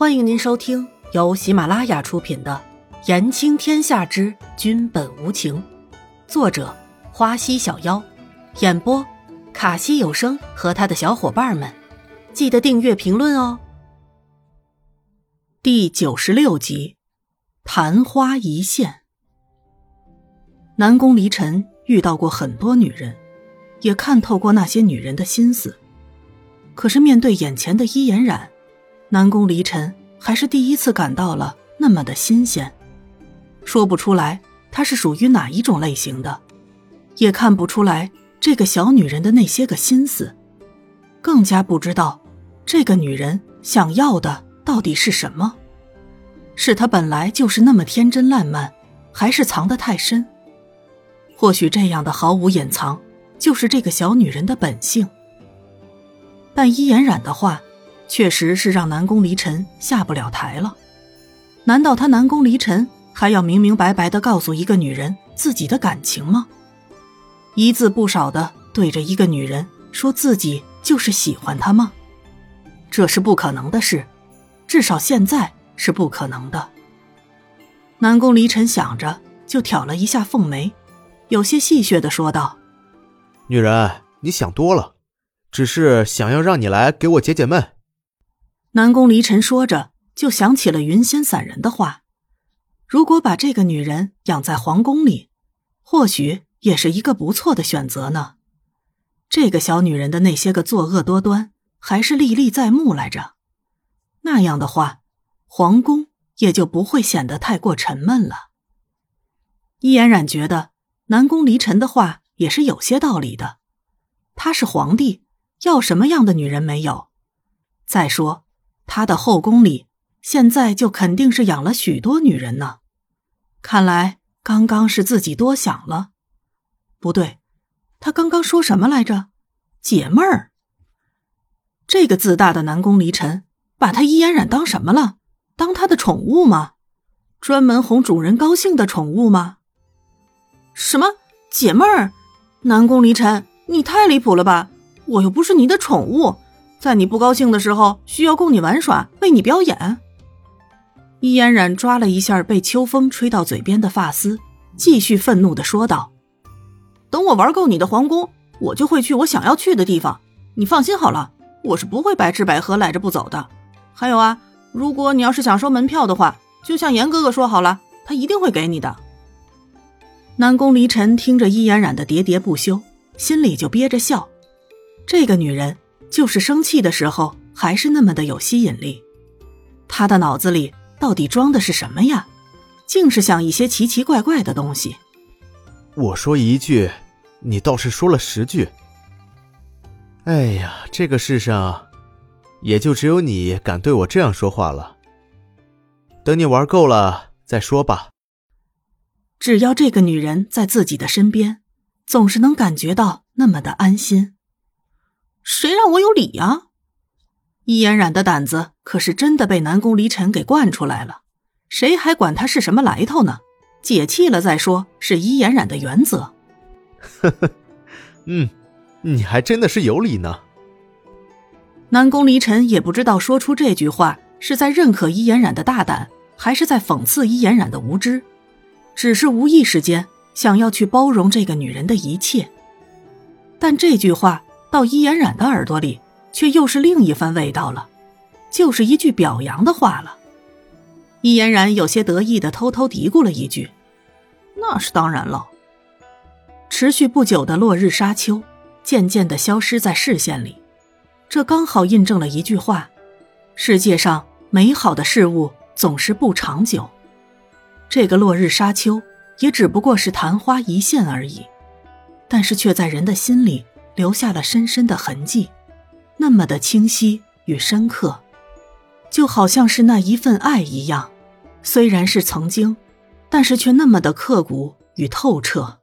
欢迎您收听由喜马拉雅出品的《言情天下之君本无情》，作者花溪小妖，演播卡西有声和他的小伙伴们。记得订阅、评论哦。第九十六集，昙花一现。南宫离尘遇到过很多女人，也看透过那些女人的心思，可是面对眼前的伊颜染。南宫离尘还是第一次感到了那么的新鲜，说不出来她是属于哪一种类型的，也看不出来这个小女人的那些个心思，更加不知道这个女人想要的到底是什么，是她本来就是那么天真烂漫，还是藏得太深？或许这样的毫无掩藏，就是这个小女人的本性。但伊颜染的话。确实是让南宫离尘下不了台了。难道他南宫离尘还要明明白白的告诉一个女人自己的感情吗？一字不少的对着一个女人说自己就是喜欢她吗？这是不可能的事，至少现在是不可能的。南宫离尘想着，就挑了一下凤眉，有些戏谑的说道：“女人，你想多了，只是想要让你来给我解解闷。”南宫离尘说着，就想起了云仙散人的话：如果把这个女人养在皇宫里，或许也是一个不错的选择呢。这个小女人的那些个作恶多端，还是历历在目来着。那样的话，皇宫也就不会显得太过沉闷了。伊嫣然觉得南宫离尘的话也是有些道理的。他是皇帝，要什么样的女人没有？再说。他的后宫里现在就肯定是养了许多女人呢，看来刚刚是自己多想了。不对，他刚刚说什么来着？解闷儿。这个自大的南宫离尘，把他伊嫣然当什么了？当他的宠物吗？专门哄主人高兴的宠物吗？什么解闷儿？南宫离尘，你太离谱了吧！我又不是你的宠物。在你不高兴的时候，需要供你玩耍，为你表演。伊嫣然抓了一下被秋风吹到嘴边的发丝，继续愤怒的说道：“等我玩够你的皇宫，我就会去我想要去的地方。你放心好了，我是不会白吃白喝赖着不走的。还有啊，如果你要是想收门票的话，就像严哥哥说好了，他一定会给你的。”南宫离尘听着伊嫣然的喋喋不休，心里就憋着笑。这个女人。就是生气的时候，还是那么的有吸引力。他的脑子里到底装的是什么呀？竟是想一些奇奇怪怪的东西。我说一句，你倒是说了十句。哎呀，这个世上，也就只有你敢对我这样说话了。等你玩够了再说吧。只要这个女人在自己的身边，总是能感觉到那么的安心。谁让我有理呀？伊嫣然的胆子可是真的被南宫离尘给惯出来了，谁还管他是什么来头呢？解气了再说，是伊嫣然的原则。呵呵，嗯，你还真的是有理呢。南宫离尘也不知道说出这句话是在认可伊嫣然的大胆，还是在讽刺伊嫣然的无知，只是无意识间想要去包容这个女人的一切，但这句话。到伊嫣然的耳朵里，却又是另一番味道了，就是一句表扬的话了。伊嫣然有些得意的偷偷嘀咕了一句：“那是当然了。”持续不久的落日沙丘，渐渐的消失在视线里，这刚好印证了一句话：世界上美好的事物总是不长久。这个落日沙丘也只不过是昙花一现而已，但是却在人的心里。留下了深深的痕迹，那么的清晰与深刻，就好像是那一份爱一样。虽然是曾经，但是却那么的刻骨与透彻。